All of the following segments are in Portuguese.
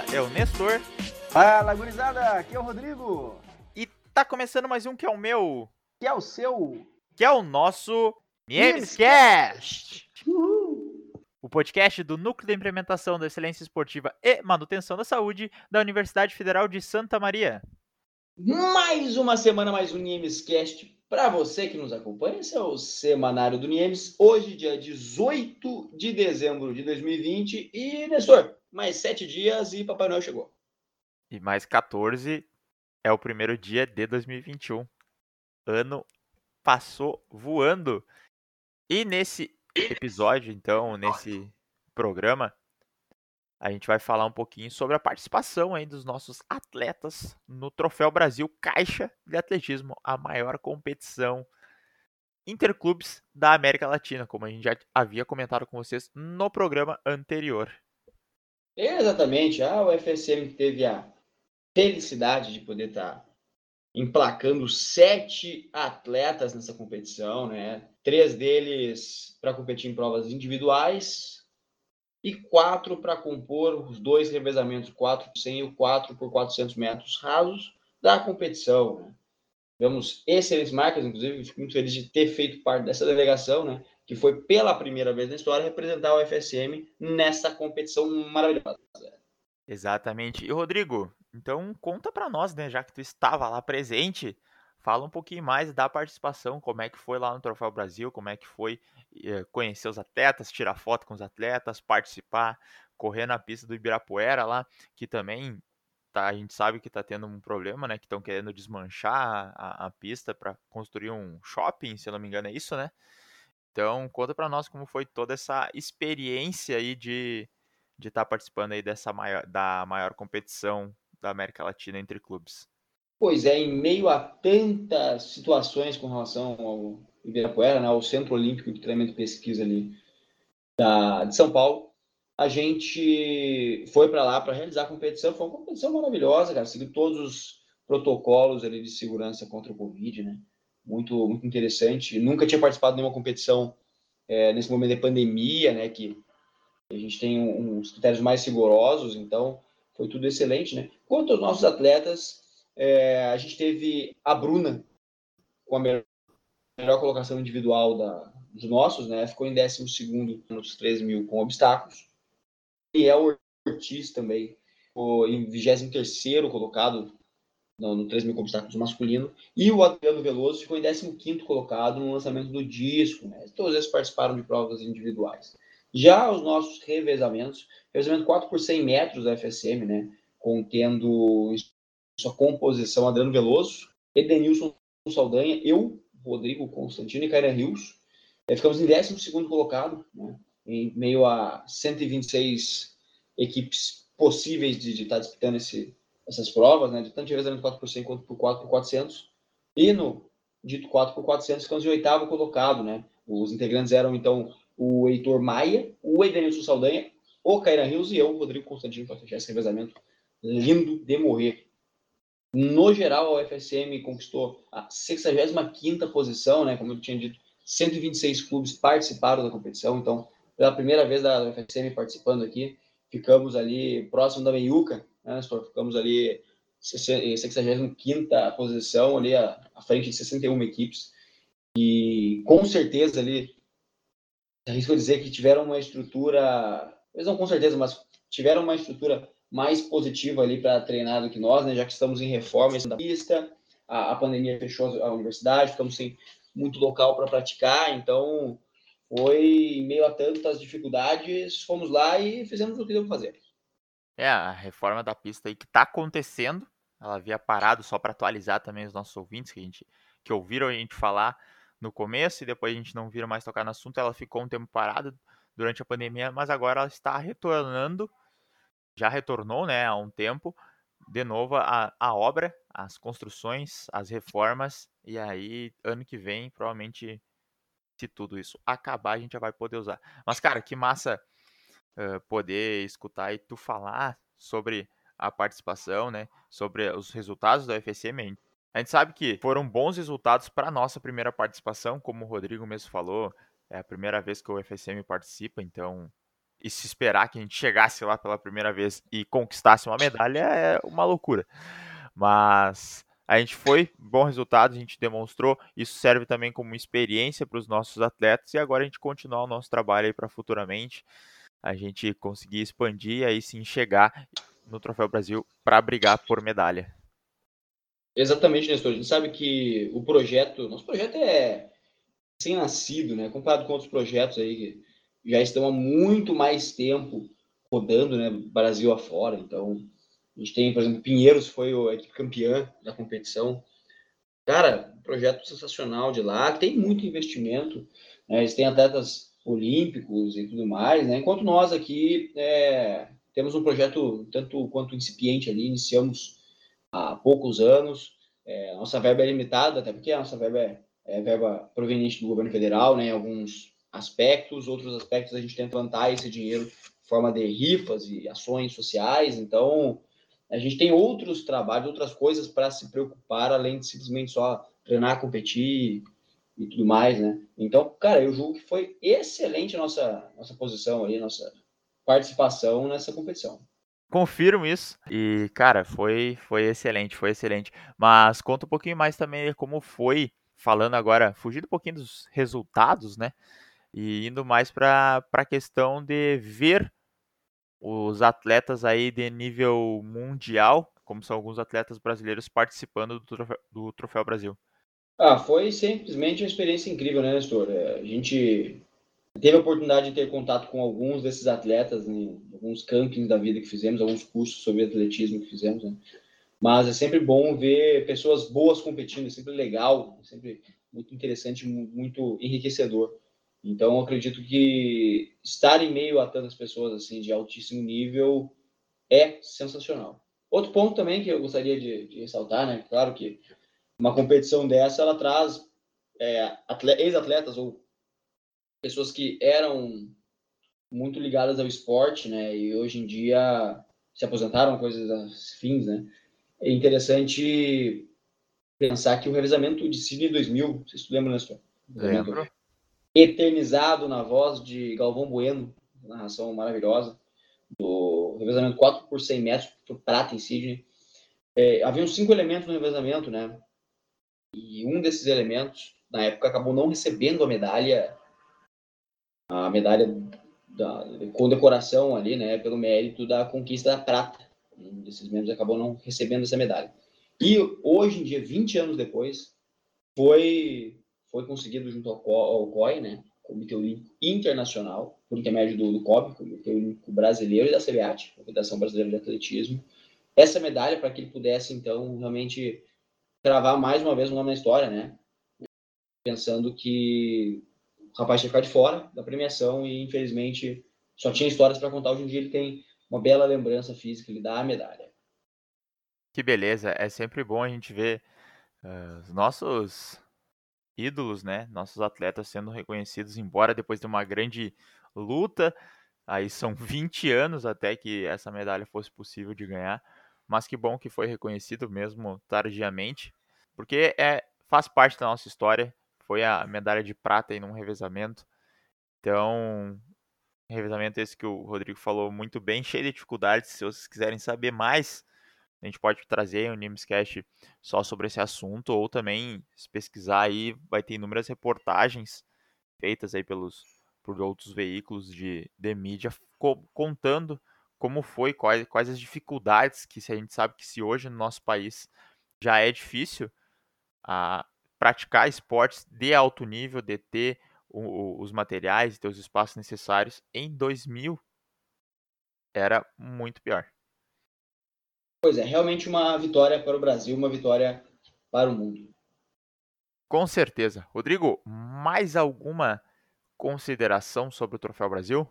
fala é o Nestor. Fala, gurizada, aqui é o Rodrigo. E tá começando mais um que é o meu. Que é o seu. Que é o nosso Memescast. O podcast do Núcleo de Implementação da Excelência Esportiva e Manutenção da Saúde da Universidade Federal de Santa Maria. Mais uma semana, mais um Niemescast para você que nos acompanha. Esse é o Semanário do Niemes. Hoje, dia 18 de dezembro de 2020. E, Nestor, mais sete dias e Papai Noel chegou. E mais 14 é o primeiro dia de 2021. Ano passou voando. E nesse episódio, então, nesse programa, a gente vai falar um pouquinho sobre a participação aí dos nossos atletas no Troféu Brasil Caixa de Atletismo, a maior competição interclubes da América Latina, como a gente já havia comentado com vocês no programa anterior. Exatamente, a UFSM teve a felicidade de poder estar tá emplacando sete atletas nessa competição, né? Três deles para competir em provas individuais e quatro para compor os dois revezamentos, quatro por 100 e o quatro por 400 metros rasos da competição. Né? Tivemos excelentes marcas, inclusive, fico muito feliz de ter feito parte dessa delegação, né? Que foi pela primeira vez na história representar o FSM nessa competição maravilhosa. Exatamente. E Rodrigo, então conta para nós, né, já que tu estava lá presente, fala um pouquinho mais da participação, como é que foi lá no Troféu Brasil, como é que foi eh, conhecer os atletas, tirar foto com os atletas, participar, correr na pista do Ibirapuera lá, que também tá, a gente sabe que está tendo um problema, né, que estão querendo desmanchar a, a pista para construir um shopping, se eu não me engano é isso, né? Então conta para nós como foi toda essa experiência aí de de estar tá participando aí dessa maior, da maior competição da América Latina entre clubes. Pois é, em meio a tantas situações com relação ao Ibirapuera, né, ao Centro Olímpico de Treinamento e Pesquisa ali da, de São Paulo, a gente foi para lá para realizar a competição. Foi uma competição maravilhosa, cara. Seguiu todos os protocolos ali de segurança contra o Covid, né? Muito, muito interessante. Nunca tinha participado de nenhuma competição é, nesse momento de pandemia, né? Que a gente tem uns critérios mais rigorosos, então foi tudo excelente, né? Quanto aos nossos atletas, é, a gente teve a Bruna com a melhor, melhor colocação individual da, dos nossos, né? Ficou em 12 nos 3 mil com obstáculos. E é o Ortiz também, foi em 23 colocado no, no 3 mil obstáculos masculino. E o Adriano Veloso ficou em 15 colocado no lançamento do disco, né? Todos eles participaram de provas individuais. Já os nossos revezamentos, revezamento 4 por 100 metros da FSM, né? Contendo sua composição Adriano Veloso, Edenilson Saldanha, eu, Rodrigo Constantino e Caira Rios. É, ficamos em 12 colocado, né? em meio a 126 equipes possíveis de, de estar disputando esse, essas provas, né? de tanto de revezamento 4 por 100 quanto por 4 por 400. E no dito 4 por 400 ficamos em oitavo colocado. Né? Os integrantes eram, então, o Heitor Maia, o Edenilson Saldanha, o Caira Rios e eu, Rodrigo Constantino, para fechar esse revezamento lindo de morrer. No geral, a UFSM conquistou a 65ª posição, né? Como eu tinha dito, 126 clubes participaram da competição, então, pela primeira vez da UFSM participando aqui, ficamos ali próximo da Meiuca, né? Ficamos ali 65ª posição, ali à, frente de 61 equipes, e com certeza ali arrisco dizer que tiveram uma estrutura, eles não com certeza, mas tiveram uma estrutura mais positiva ali para treinar do que nós, né? Já que estamos em reforma da pista, a, a pandemia fechou a universidade, ficamos sem muito local para praticar, então foi meio a tantas dificuldades, fomos lá e fizemos o que para fazer. É, a reforma da pista aí que está acontecendo, ela havia parado só para atualizar também os nossos ouvintes que a gente que ouviram a gente falar no começo e depois a gente não viram mais tocar no assunto. Ela ficou um tempo parada durante a pandemia, mas agora ela está retornando, já retornou, né, há um tempo, de novo a, a obra, as construções, as reformas, e aí ano que vem, provavelmente, se tudo isso acabar, a gente já vai poder usar. Mas, cara, que massa poder escutar e tu falar sobre a participação, né, sobre os resultados da UFSM. A gente sabe que foram bons resultados para nossa primeira participação, como o Rodrigo mesmo falou, é a primeira vez que o FSM participa, então e se esperar que a gente chegasse lá pela primeira vez e conquistasse uma medalha é uma loucura. Mas a gente foi, bom resultado, a gente demonstrou. Isso serve também como experiência para os nossos atletas e agora a gente continuar o nosso trabalho aí para futuramente a gente conseguir expandir e aí sim chegar no Troféu Brasil para brigar por medalha. Exatamente, Nestor. A gente sabe que o projeto, nosso projeto é sem nascido, né? Comparado com outros projetos aí que já estão há muito mais tempo rodando, né? Brasil afora. Então, a gente tem, por exemplo, Pinheiros foi a equipe campeã da competição. Cara, projeto sensacional de lá, tem muito investimento. Né? Eles têm atletas olímpicos e tudo mais, né? Enquanto nós aqui é, temos um projeto tanto quanto incipiente ali, iniciamos há poucos anos. É, nossa verba é limitada, até porque a nossa verba é, é verba proveniente do governo federal, né? Em alguns aspectos, outros aspectos a gente tenta plantar esse dinheiro em forma de rifas e ações sociais. Então, a gente tem outros trabalhos, outras coisas para se preocupar, além de simplesmente só treinar, competir e tudo mais, né? Então, cara, eu julgo que foi excelente nossa, nossa posição ali, nossa participação nessa competição. Confirmo isso. E, cara, foi, foi excelente, foi excelente. Mas conta um pouquinho mais também como foi, falando agora, fugindo um pouquinho dos resultados, né? E indo mais para a questão de ver os atletas aí de nível mundial, como são alguns atletas brasileiros participando do Troféu, do Troféu Brasil. Ah, foi simplesmente uma experiência incrível, né, Nestor? É, a gente teve a oportunidade de ter contato com alguns desses atletas em alguns campings da vida que fizemos, alguns cursos sobre atletismo que fizemos, né? Mas é sempre bom ver pessoas boas competindo, é sempre legal, é sempre muito interessante, muito enriquecedor. Então, acredito que estar em meio a tantas pessoas assim de altíssimo nível é sensacional. Outro ponto também que eu gostaria de, de ressaltar, né? Claro que uma competição dessa ela traz é, ex-atletas ou pessoas que eram muito ligadas ao esporte, né? E hoje em dia se aposentaram, coisas afins, né? É interessante pensar que o revezamento de Sydney 2000, vocês lembram, né, Lembro eternizado na voz de Galvão Bueno, narração maravilhosa, do revezamento 4 por 100 metros, por prata em Sydney. É, haviam cinco elementos no revezamento, né? E um desses elementos, na época, acabou não recebendo a medalha, a medalha da condecoração ali, né? Pelo mérito da conquista da prata. Um desses membros acabou não recebendo essa medalha. E hoje em dia, 20 anos depois, foi foi conseguido junto ao, ao COI, né, Comitê Olímpico Internacional, por intermédio do, do COB, Comitê Olímpico Brasileiro e da CBAT, Confederação Brasileira de Atletismo, essa medalha para que ele pudesse, então, realmente travar mais uma vez o nome na história, né, pensando que o rapaz tinha ficado de fora da premiação e, infelizmente, só tinha histórias para contar. Hoje em dia ele tem uma bela lembrança física, ele dá a medalha. Que beleza, é sempre bom a gente ver uh, os nossos ídolos, né? Nossos atletas sendo reconhecidos, embora depois de uma grande luta. Aí são 20 anos até que essa medalha fosse possível de ganhar. Mas que bom que foi reconhecido mesmo tardiamente, porque é, faz parte da nossa história. Foi a medalha de prata em um revezamento. Então, revezamento esse que o Rodrigo falou muito bem, cheio de dificuldades. Se vocês quiserem saber mais, a gente pode trazer um Nimescast só sobre esse assunto, ou também, se pesquisar aí, vai ter inúmeras reportagens feitas aí pelos por outros veículos de, de mídia co contando como foi, quais, quais as dificuldades que se a gente sabe que se hoje no nosso país já é difícil a praticar esportes de alto nível, de ter o, o, os materiais, ter os espaços necessários, em 2000 era muito pior. Pois é, realmente uma vitória para o Brasil, uma vitória para o mundo. Com certeza. Rodrigo, mais alguma consideração sobre o Troféu Brasil?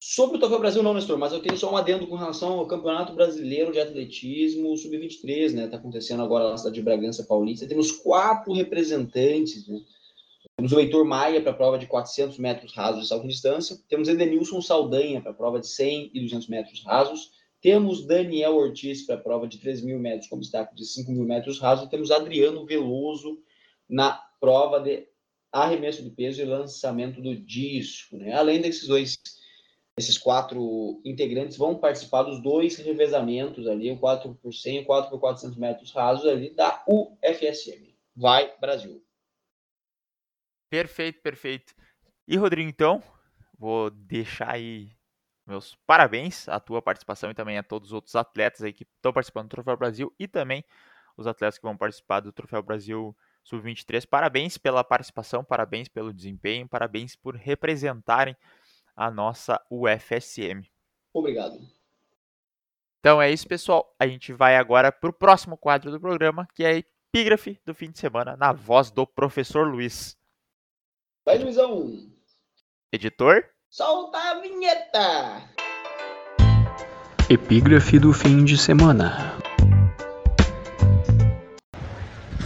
Sobre o Troféu Brasil não, Nestor, mas eu tenho só um adendo com relação ao Campeonato Brasileiro de Atletismo Sub-23, né? Está acontecendo agora na cidade de Bragança Paulista. Temos quatro representantes, né? Temos o Heitor Maia para a prova de 400 metros rasos de salto em distância. Temos Edenilson Saldanha para a prova de 100 e 200 metros rasos. Temos Daniel Ortiz para a prova de 3 mil metros com destaque de 5 mil metros rasos. Temos Adriano Veloso na prova de arremesso de peso e lançamento do disco. Né? Além desses dois esses quatro integrantes vão participar dos dois revezamentos ali, o 4 por 100 e o 4 por 400 metros rasos ali da UFSM. Vai, Brasil! Perfeito, perfeito. E, Rodrigo, então, vou deixar aí meus parabéns à tua participação e também a todos os outros atletas aí que estão participando do Troféu Brasil e também os atletas que vão participar do Troféu Brasil Sub-23. Parabéns pela participação, parabéns pelo desempenho, parabéns por representarem a nossa UFSM. Obrigado. Então é isso, pessoal. A gente vai agora para o próximo quadro do programa, que é a epígrafe do fim de semana, na voz do professor Luiz. Vai, Luizão! Editor? Solta a vinheta! Epígrafe do fim de semana.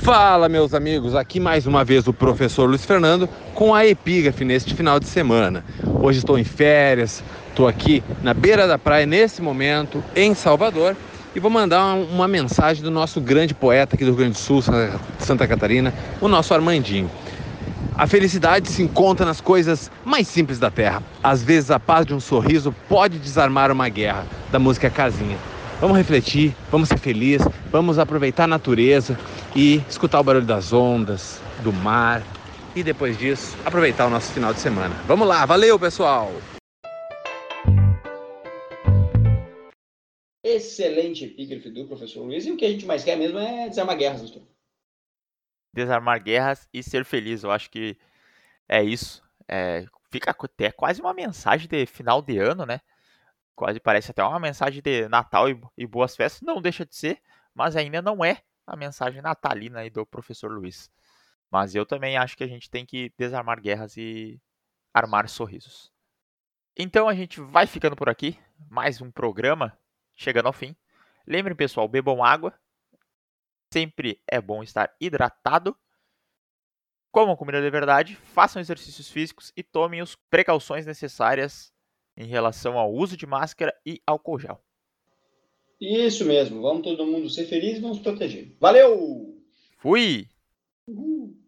Fala, meus amigos, aqui mais uma vez o professor Luiz Fernando com a epígrafe neste final de semana. Hoje estou em férias, estou aqui na beira da praia nesse momento, em Salvador, e vou mandar uma mensagem do nosso grande poeta aqui do Rio Grande do Sul, Santa Catarina, o nosso Armandinho. A felicidade se encontra nas coisas mais simples da terra. Às vezes a paz de um sorriso pode desarmar uma guerra, da música Casinha. Vamos refletir, vamos ser felizes, vamos aproveitar a natureza e escutar o barulho das ondas, do mar e depois disso aproveitar o nosso final de semana. Vamos lá, valeu pessoal! Excelente epígrafe do professor Luiz. E o que a gente mais quer mesmo é desarmar guerras. Desarmar guerras e ser feliz. Eu acho que é isso. É, fica até quase uma mensagem de final de ano, né? quase parece até uma mensagem de Natal e, e, boas festas. Não deixa de ser, mas ainda não é a mensagem natalina aí do professor Luiz. Mas eu também acho que a gente tem que desarmar guerras e armar sorrisos. Então a gente vai ficando por aqui. Mais um programa chegando ao fim. Lembrem, pessoal, bebam água. Sempre é bom estar hidratado. Comam comida de verdade, façam exercícios físicos e tomem as precauções necessárias em relação ao uso de máscara e álcool gel. Isso mesmo, vamos todo mundo ser feliz e vamos proteger. Valeu! Fui! Uhul.